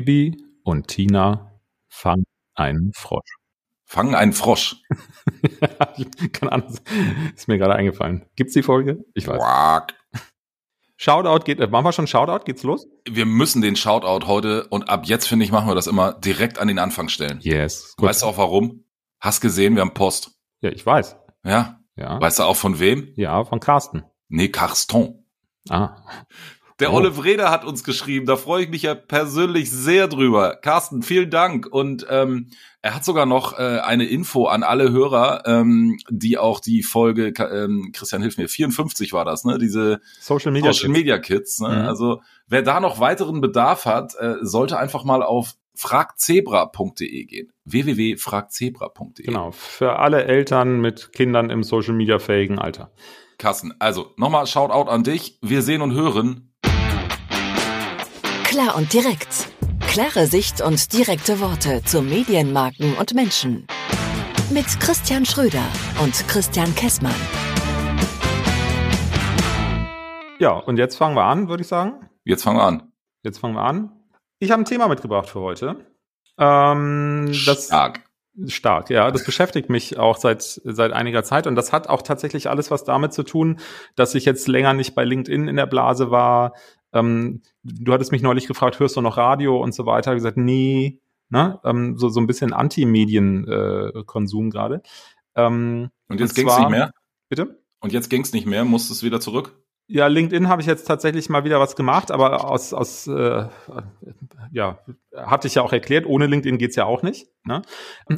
Bibi und Tina fangen einen Frosch. Fangen einen Frosch. Keine Ahnung, ist mir gerade eingefallen. Gibt's die Folge? Ich weiß. Quack. Shoutout geht, äh, machen wir schon Shoutout? Geht's los? Wir müssen den Shoutout heute und ab jetzt finde ich, machen wir das immer direkt an den Anfang stellen. Yes. Gut. Weißt du auch warum? Hast gesehen, wir haben Post. Ja, ich weiß. Ja. Ja. Weißt du auch von wem? Ja, von Carsten. Nee, Carston. Ah. Der oh. Olive Reda hat uns geschrieben, da freue ich mich ja persönlich sehr drüber. Carsten, vielen Dank. Und ähm, er hat sogar noch äh, eine Info an alle Hörer, ähm, die auch die Folge, ähm, Christian hilf mir, 54 war das, ne? Diese Social Media, Social Media Kids. Ne? Mhm. Also wer da noch weiteren Bedarf hat, äh, sollte einfach mal auf fragzebra.de gehen. www.fragzebra.de. Genau, für alle Eltern mit Kindern im Social Media fähigen Alter. Carsten, also nochmal Shoutout an dich. Wir sehen und hören Klar und direkt. Klare Sicht und direkte Worte zu Medienmarken und Menschen. Mit Christian Schröder und Christian Kessmann. Ja, und jetzt fangen wir an, würde ich sagen. Jetzt fangen wir an. Jetzt fangen wir an. Ich habe ein Thema mitgebracht für heute. Ähm, das, Stark. Stark, ja. Das beschäftigt mich auch seit, seit einiger Zeit. Und das hat auch tatsächlich alles was damit zu tun, dass ich jetzt länger nicht bei LinkedIn in der Blase war, ähm, du hattest mich neulich gefragt, hörst du noch Radio und so weiter? Ich gesagt, nee, ne? Ähm, so, so ein bisschen Anti-Medien-Konsum äh, gerade. Ähm, und jetzt ging es nicht mehr? Bitte? Und jetzt ging es nicht mehr? Musstest du wieder zurück? Ja, LinkedIn habe ich jetzt tatsächlich mal wieder was gemacht, aber aus, aus äh, ja, hatte ich ja auch erklärt, ohne LinkedIn geht's ja auch nicht. Ne?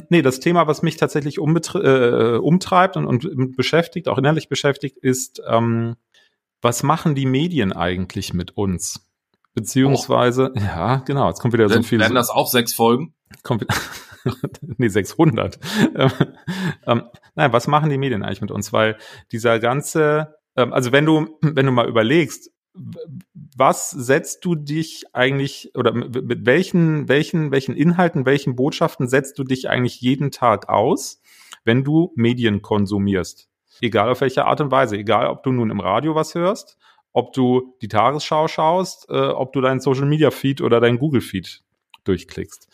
Nee, das Thema, was mich tatsächlich äh, umtreibt und, und beschäftigt, auch innerlich beschäftigt, ist ähm, was machen die Medien eigentlich mit uns? Beziehungsweise, oh. ja, genau, jetzt kommt wieder so viel. Werden das auch sechs Folgen? Kommt, nee, 600. ähm, nein, was machen die Medien eigentlich mit uns? Weil dieser ganze, ähm, also wenn du, wenn du mal überlegst, was setzt du dich eigentlich oder mit welchen, welchen, welchen Inhalten, welchen Botschaften setzt du dich eigentlich jeden Tag aus, wenn du Medien konsumierst? Egal auf welche Art und Weise. Egal, ob du nun im Radio was hörst, ob du die Tagesschau schaust, äh, ob du deinen Social Media Feed oder deinen Google Feed durchklickst.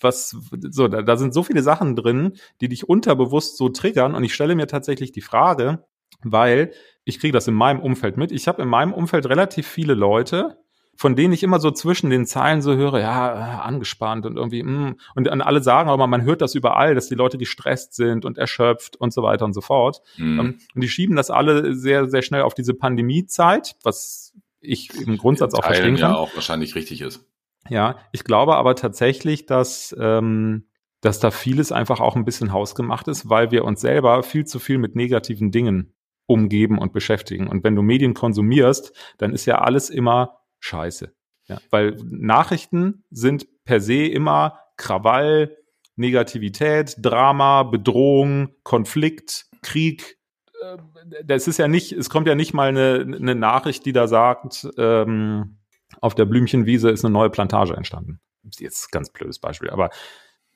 Was, so, da, da sind so viele Sachen drin, die dich unterbewusst so triggern. Und ich stelle mir tatsächlich die Frage, weil ich kriege das in meinem Umfeld mit. Ich habe in meinem Umfeld relativ viele Leute, von denen ich immer so zwischen den Zeilen so höre, ja, äh, angespannt und irgendwie, mm, und alle sagen aber, man hört das überall, dass die Leute gestresst sind und erschöpft und so weiter und so fort. Mhm. Ähm, und die schieben das alle sehr, sehr schnell auf diese Pandemiezeit, was ich im Grundsatz auch verstehen kann. ja auch wahrscheinlich richtig ist. Ja, ich glaube aber tatsächlich, dass, ähm, dass da vieles einfach auch ein bisschen hausgemacht ist, weil wir uns selber viel zu viel mit negativen Dingen umgeben und beschäftigen. Und wenn du Medien konsumierst, dann ist ja alles immer scheiße. Ja, weil Nachrichten sind per se immer Krawall, Negativität, Drama, Bedrohung, Konflikt, Krieg. Äh, das ist ja nicht, es kommt ja nicht mal eine, eine Nachricht, die da sagt, ähm, auf der Blümchenwiese ist eine neue Plantage entstanden. Jetzt ganz blödes Beispiel, aber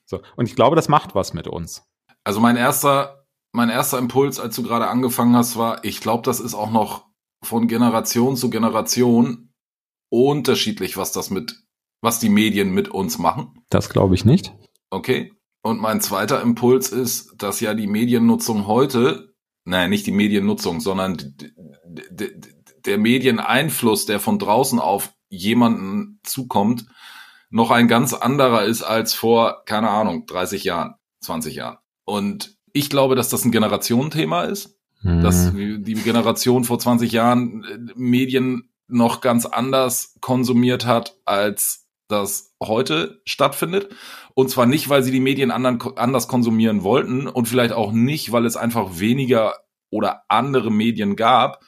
so. Und ich glaube, das macht was mit uns. Also mein erster, mein erster Impuls, als du gerade angefangen hast, war, ich glaube, das ist auch noch von Generation zu Generation unterschiedlich, was das mit, was die Medien mit uns machen. Das glaube ich nicht. Okay. Und mein zweiter Impuls ist, dass ja die Mediennutzung heute, naja, nicht die Mediennutzung, sondern der Medieneinfluss, der von draußen auf jemanden zukommt, noch ein ganz anderer ist als vor, keine Ahnung, 30 Jahren, 20 Jahren. Und ich glaube, dass das ein Generationenthema ist, hm. dass die Generation vor 20 Jahren äh, Medien noch ganz anders konsumiert hat, als das heute stattfindet. Und zwar nicht, weil sie die Medien anderen, anders konsumieren wollten und vielleicht auch nicht, weil es einfach weniger oder andere Medien gab.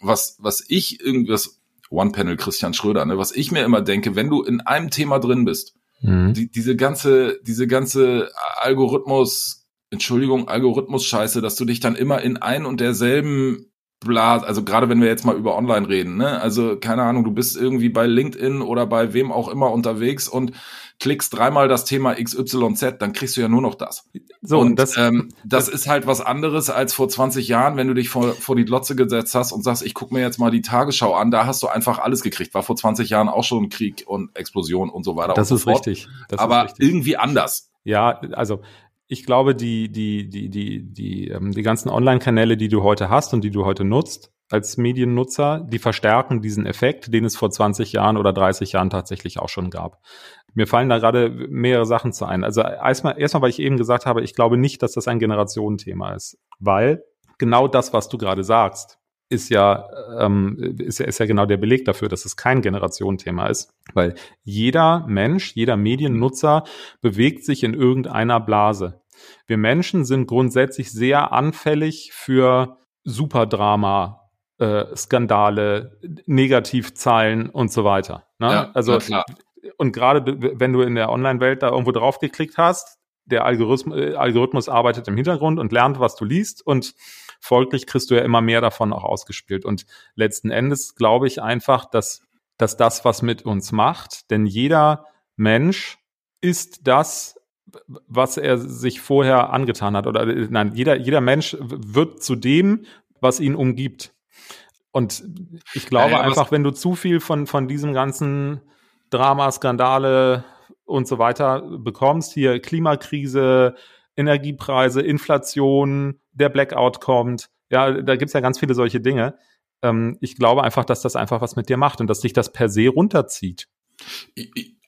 Was, was ich irgendwas, One-Panel Christian Schröder, ne, was ich mir immer denke, wenn du in einem Thema drin bist, mhm. die, diese ganze, diese ganze Algorithmus, Entschuldigung, Algorithmus-Scheiße, dass du dich dann immer in ein und derselben Blas, also gerade wenn wir jetzt mal über online reden, ne? Also keine Ahnung, du bist irgendwie bei LinkedIn oder bei wem auch immer unterwegs und klickst dreimal das Thema XYZ, dann kriegst du ja nur noch das. So, und das, ähm, das, das ist halt was anderes als vor 20 Jahren, wenn du dich vor, vor die Glotze gesetzt hast und sagst, ich guck mir jetzt mal die Tagesschau an, da hast du einfach alles gekriegt. War vor 20 Jahren auch schon Krieg und Explosion und so weiter. Das ist so richtig. Das Aber ist richtig. irgendwie anders. Ja, also ich glaube, die, die, die, die, die, ähm, die ganzen Online-Kanäle, die du heute hast und die du heute nutzt, als Mediennutzer, die verstärken diesen Effekt, den es vor 20 Jahren oder 30 Jahren tatsächlich auch schon gab. Mir fallen da gerade mehrere Sachen zu ein. Also erstmal, erstmal, weil ich eben gesagt habe, ich glaube nicht, dass das ein Generationenthema ist, weil genau das, was du gerade sagst, ist ja, ähm, ist ja, ist ja genau der Beleg dafür, dass es kein Generationenthema ist, weil jeder Mensch, jeder Mediennutzer bewegt sich in irgendeiner Blase. Wir Menschen sind grundsätzlich sehr anfällig für Superdrama, äh, Skandale, Negativzahlen und so weiter. Ne? Ja, also und gerade wenn du in der Online-Welt da irgendwo drauf geklickt hast, der Algorithmus, äh, Algorithmus arbeitet im Hintergrund und lernt, was du liest und folglich kriegst du ja immer mehr davon auch ausgespielt. Und letzten Endes glaube ich einfach, dass, dass das was mit uns macht, denn jeder Mensch ist das, was er sich vorher angetan hat. Oder nein, jeder, jeder Mensch wird zu dem, was ihn umgibt. Und ich glaube ja, ja, einfach, wenn du zu viel von, von diesem ganzen Drama, Skandale und so weiter bekommst, hier Klimakrise, Energiepreise, Inflation, der Blackout kommt, ja, da gibt's ja ganz viele solche Dinge. Ähm, ich glaube einfach, dass das einfach was mit dir macht und dass dich das per se runterzieht.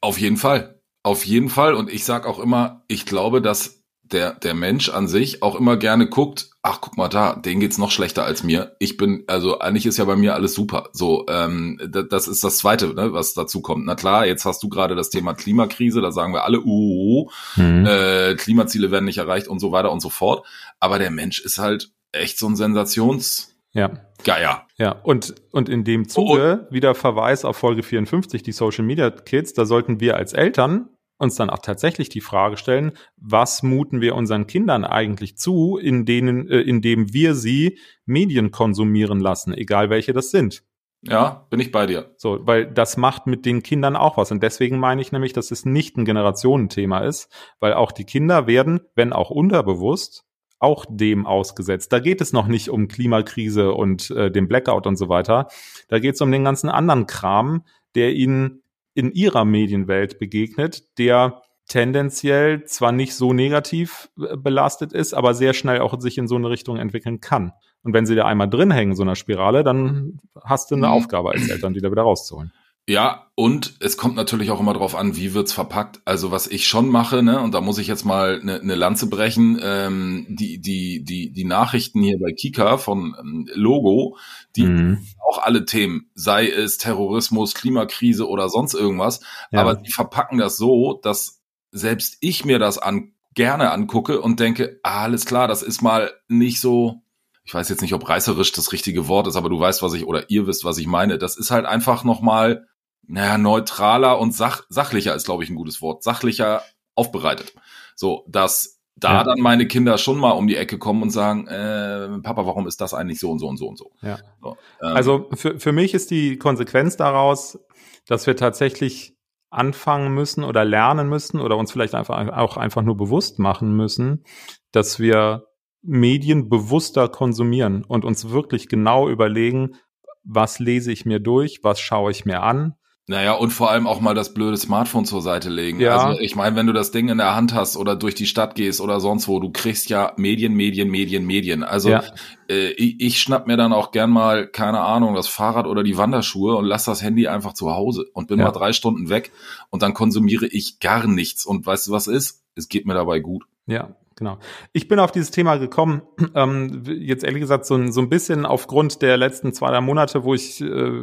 Auf jeden Fall. Auf jeden Fall. Und ich sag auch immer, ich glaube, dass der, der Mensch an sich auch immer gerne guckt, ach guck mal da, denen geht's noch schlechter als mir. Ich bin, also eigentlich ist ja bei mir alles super. So, ähm, das, ist das Zweite, ne, was dazu kommt. Na klar, jetzt hast du gerade das Thema Klimakrise, da sagen wir alle, uh, mhm. äh, Klimaziele werden nicht erreicht und so weiter und so fort. Aber der Mensch ist halt echt so ein Sensations ja. Geier. Ja, und, und in dem Zuge oh. wieder Verweis auf Folge 54, die Social Media Kids, da sollten wir als Eltern uns dann auch tatsächlich die Frage stellen, was muten wir unseren Kindern eigentlich zu, in denen, äh, indem wir sie Medien konsumieren lassen, egal welche das sind. Ja, bin ich bei dir. So, weil das macht mit den Kindern auch was. Und deswegen meine ich nämlich, dass es nicht ein Generationenthema ist, weil auch die Kinder werden, wenn auch unterbewusst, auch dem ausgesetzt. Da geht es noch nicht um Klimakrise und äh, den Blackout und so weiter. Da geht es um den ganzen anderen Kram, der ihnen in ihrer Medienwelt begegnet, der tendenziell zwar nicht so negativ äh, belastet ist, aber sehr schnell auch sich in so eine Richtung entwickeln kann. Und wenn sie da einmal drin hängen, so einer Spirale, dann hast du eine mhm. Aufgabe als Eltern, die da wieder rauszuholen. Ja, und es kommt natürlich auch immer drauf an, wie wird's verpackt. Also was ich schon mache, ne, und da muss ich jetzt mal eine ne Lanze brechen, ähm, die, die, die, die Nachrichten hier bei Kika von ähm, Logo, die mhm. auch alle Themen, sei es Terrorismus, Klimakrise oder sonst irgendwas, ja. aber die verpacken das so, dass selbst ich mir das an, gerne angucke und denke, ah, alles klar, das ist mal nicht so, ich weiß jetzt nicht, ob reißerisch das richtige Wort ist, aber du weißt, was ich, oder ihr wisst, was ich meine. Das ist halt einfach nochmal naja, neutraler und sach sachlicher ist, glaube ich, ein gutes Wort, sachlicher aufbereitet. So, dass da ja. dann meine Kinder schon mal um die Ecke kommen und sagen, äh, Papa, warum ist das eigentlich so und so und so und so? Ja. So, ähm, also für, für mich ist die Konsequenz daraus, dass wir tatsächlich anfangen müssen oder lernen müssen oder uns vielleicht einfach auch einfach nur bewusst machen müssen, dass wir Medien bewusster konsumieren und uns wirklich genau überlegen, was lese ich mir durch, was schaue ich mir an, naja, und vor allem auch mal das blöde Smartphone zur Seite legen. Ja. Also ich meine, wenn du das Ding in der Hand hast oder durch die Stadt gehst oder sonst wo, du kriegst ja Medien, Medien, Medien, Medien. Also ja. äh, ich, ich schnapp mir dann auch gern mal, keine Ahnung, das Fahrrad oder die Wanderschuhe und lass das Handy einfach zu Hause und bin ja. mal drei Stunden weg und dann konsumiere ich gar nichts. Und weißt du, was ist? Es geht mir dabei gut. Ja, Genau. Ich bin auf dieses Thema gekommen, ähm, jetzt ehrlich gesagt so, so ein bisschen aufgrund der letzten zwei, drei Monate, wo ich äh,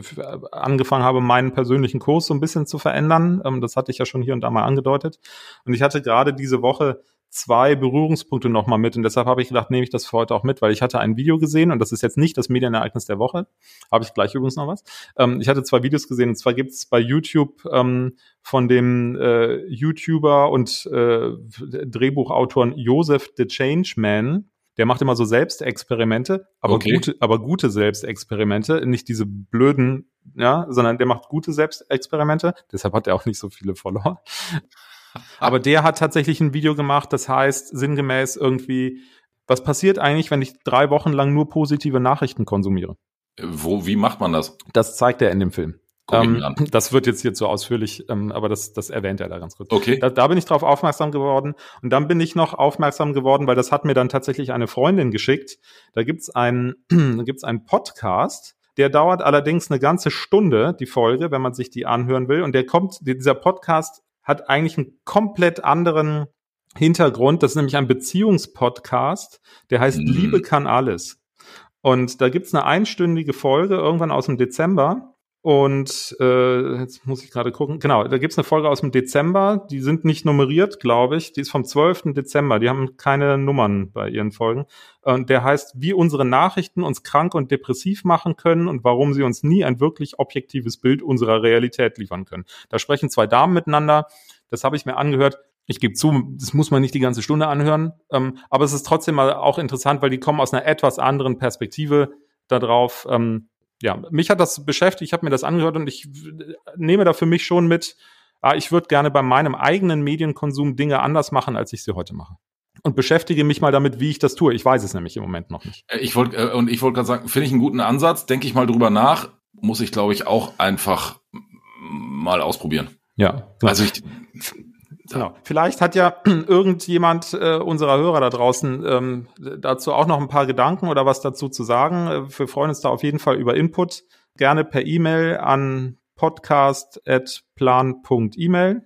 angefangen habe, meinen persönlichen Kurs so ein bisschen zu verändern. Ähm, das hatte ich ja schon hier und da mal angedeutet. Und ich hatte gerade diese Woche zwei Berührungspunkte nochmal mit und deshalb habe ich gedacht, nehme ich das für heute auch mit, weil ich hatte ein Video gesehen und das ist jetzt nicht das Medienereignis der Woche, habe ich gleich übrigens noch was. Ähm, ich hatte zwei Videos gesehen und zwar gibt es bei YouTube ähm, von dem äh, YouTuber und äh, Drehbuchautoren Joseph the Changeman Der macht immer so Selbstexperimente, aber Okay. gute, aber gute Selbstexperimente, nicht diese blöden, ja, sondern der macht gute Selbstexperimente. Deshalb hat er auch nicht so viele Follower. Aber der hat tatsächlich ein Video gemacht, das heißt sinngemäß irgendwie, was passiert eigentlich, wenn ich drei Wochen lang nur positive Nachrichten konsumiere? Wo, wie macht man das? Das zeigt er in dem Film. Ähm, das wird jetzt hier zu ausführlich, ähm, aber das, das erwähnt er da ganz kurz. Okay. Da, da bin ich drauf aufmerksam geworden. Und dann bin ich noch aufmerksam geworden, weil das hat mir dann tatsächlich eine Freundin geschickt. Da gibt's einen, da gibt's einen Podcast, der dauert allerdings eine ganze Stunde, die Folge, wenn man sich die anhören will. Und der kommt, dieser Podcast hat eigentlich einen komplett anderen Hintergrund. Das ist nämlich ein Beziehungspodcast, der heißt Mhm. Liebe kann alles. Und da gibt's eine einstündige Folge irgendwann aus dem Dezember. Und äh, jetzt muss ich gerade gucken. Genau, da gibt's eine Folge aus dem Dezember. Die sind nicht nummeriert, glaube ich. Die ist vom 12. Dezember. Die haben keine Nummern bei ihren Folgen. Und der heißt, wie unsere Nachrichten uns krank und depressiv machen können und warum sie uns nie ein wirklich objektives Bild unserer Realität liefern können. Da sprechen zwei Damen miteinander. Das habe ich mir angehört. Ich gebe zu, das muss man nicht die ganze Stunde anhören. Ähm, aber es ist trotzdem mal auch interessant, weil die kommen aus einer etwas anderen Perspektive darauf. Ähm, ja, mich hat das beschäftigt, ich habe mir das angehört und ich nehme da für mich schon mit, ah, ich würde gerne bei meinem eigenen Medienkonsum Dinge anders machen, als ich sie heute mache. Und beschäftige mich mal damit, wie ich das tue. Ich weiß es nämlich im Moment noch nicht. Äh, Ich wollte äh, und ich wollte gerade sagen, finde ich einen guten Ansatz. Denke ich mal drüber nach. Muss ich, glaube ich, auch einfach mal ausprobieren. Ja. Also ich, Genau. Vielleicht hat ja irgendjemand äh, unserer Hörer da draußen ähm, dazu auch noch ein paar Gedanken oder was dazu zu sagen. Äh, Wir freuen uns da auf jeden Fall über Input. Gerne per E-Mail an podcast.plan.email.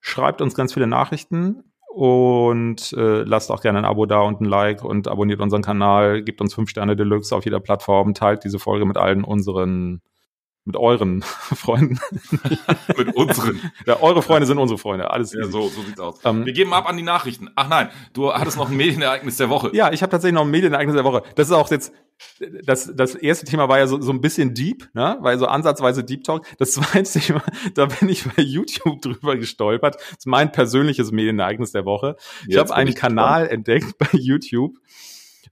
Schreibt uns ganz viele Nachrichten und äh, lasst auch gerne ein Abo da und ein Like und abonniert unseren Kanal, gebt uns fünf Sterne Deluxe auf jeder Plattform, teilt diese Folge mit allen unseren, mit euren Freunden. mit unseren. Ja, eure Freunde sind unsere Freunde. Alles Ja, easy. so, so sieht's aus. Ähm, Wir geben ab an die Nachrichten. Ach nein, du hattest noch ein Medienereignis der Woche. Ja, ich habe tatsächlich noch ein Medienereignis der Woche. Das ist auch jetzt, das, das erste Thema war ja so, so ein bisschen deep, ne? Weil so ansatzweise Deep Talk. Das zweite Thema, da bin ich bei YouTube drüber gestolpert. Das ist mein persönliches Medienereignis der Woche. Ich Jetzt habe bin einen ich Kanal entdeckt bei YouTube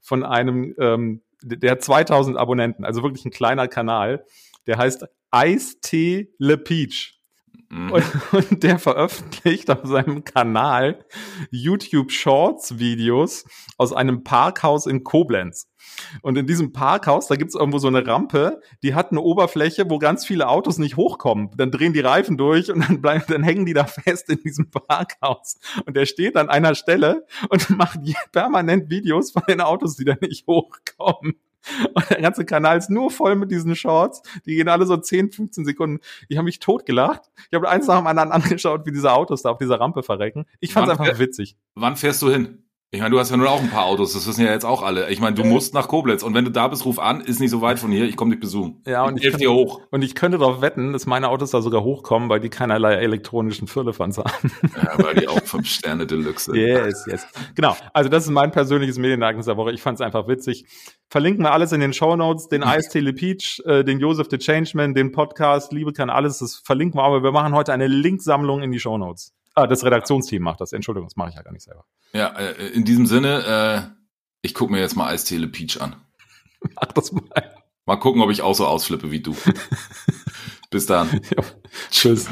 von einem, ähm, der hat 2000 Abonnenten, also wirklich ein kleiner Kanal. Der heißt Eistee Le Peach. Mhm. Und, und der veröffentlicht auf seinem Kanal YouTube Shorts Videos aus einem Parkhaus in Koblenz. Und in diesem Parkhaus, da gibt's irgendwo so eine Rampe, die hat eine Oberfläche, wo ganz viele Autos nicht hochkommen. Dann drehen die Reifen durch und dann bleiben, dann hängen die da fest in diesem Parkhaus. Und der steht an einer Stelle und macht permanent Videos von den Autos, die da nicht hochkommen. Und der ganze Kanal ist nur voll mit diesen Shorts. Die gehen alle so 10, 15 Sekunden. Ich habe mich totgelacht. Ich habe eins nach dem anderen angeschaut, wie diese Autos da auf dieser Rampe verrecken. Ich fand's Wann- einfach witzig. Wann fährst du hin? Ich meine, du hast ja nun auch ein paar Autos, das wissen ja jetzt auch alle. Ich meine, du musst nach Koblenz und wenn du da bist, ruf an, ist nicht so weit von hier, ich komme dich besuchen. Ja, und ich ich helfe dir hoch. Und ich könnte darauf wetten, dass meine Autos da sogar hochkommen, weil die keinerlei elektronischen Firlefanz haben. Ja, weil die auch fünf Sterne Deluxe sind. Yes, yes. Genau. Also das ist mein persönliches Medienereignis der Woche. Ich fand's einfach witzig. Verlinken wir alles in den Show Notes, den Ice Tele Peach, äh, den Joseph the Changeman, den Podcast, Liebe kann alles, das verlinken wir, aber wir machen heute eine Linksammlung in die Show Notes. Ah, das Redaktionsteam macht das. Entschuldigung, das mache ich ja gar nicht selber. Ja, äh, in diesem Sinne, äh, ich gucke mir jetzt mal Eistele Peach an. Mach das mal. Mal gucken, ob ich auch so ausflippe wie du. Bis dann. Ja. Tschüss.